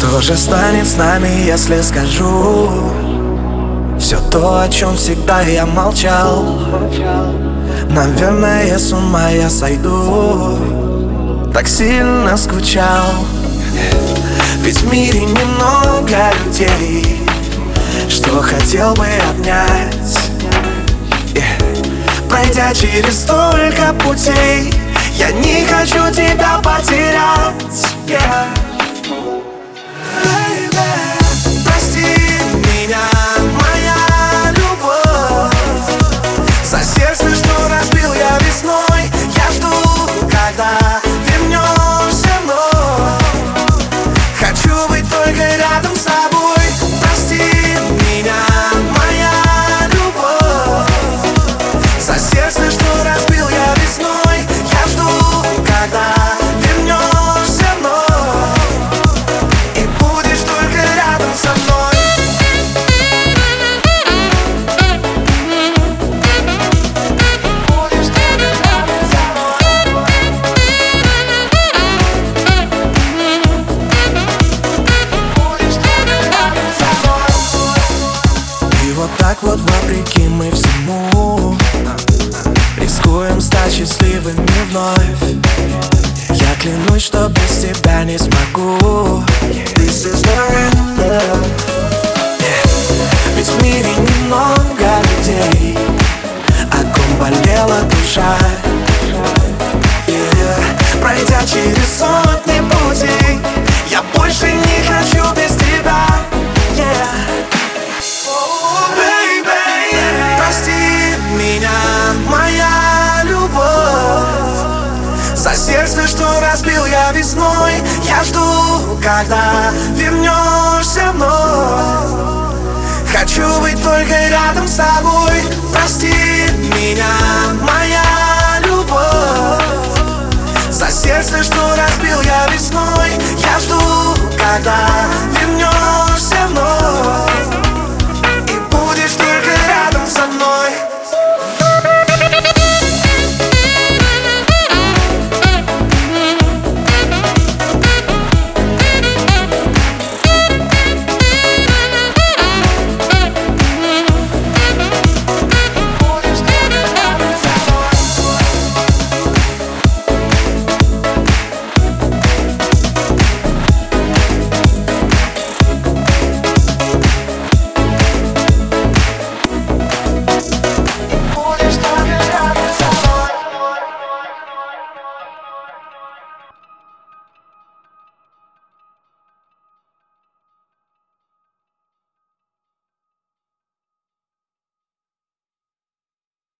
Что же станет с нами, если скажу Все то, о чем всегда я молчал? Наверное, с ума я сойду. Так сильно скучал. Ведь в мире немного людей Что хотел бы обнять. Пройдя через столько путей Я не хочу тебя потерять. Yeah. Вопреки мы всему. Рискуем стать счастливыми вновь. Я клянусь, что без тебя не смогу. This is the real Ведь в мире немного людей О ком болела душа сердце, что разбил я весной. Я жду, когда вернешься вновь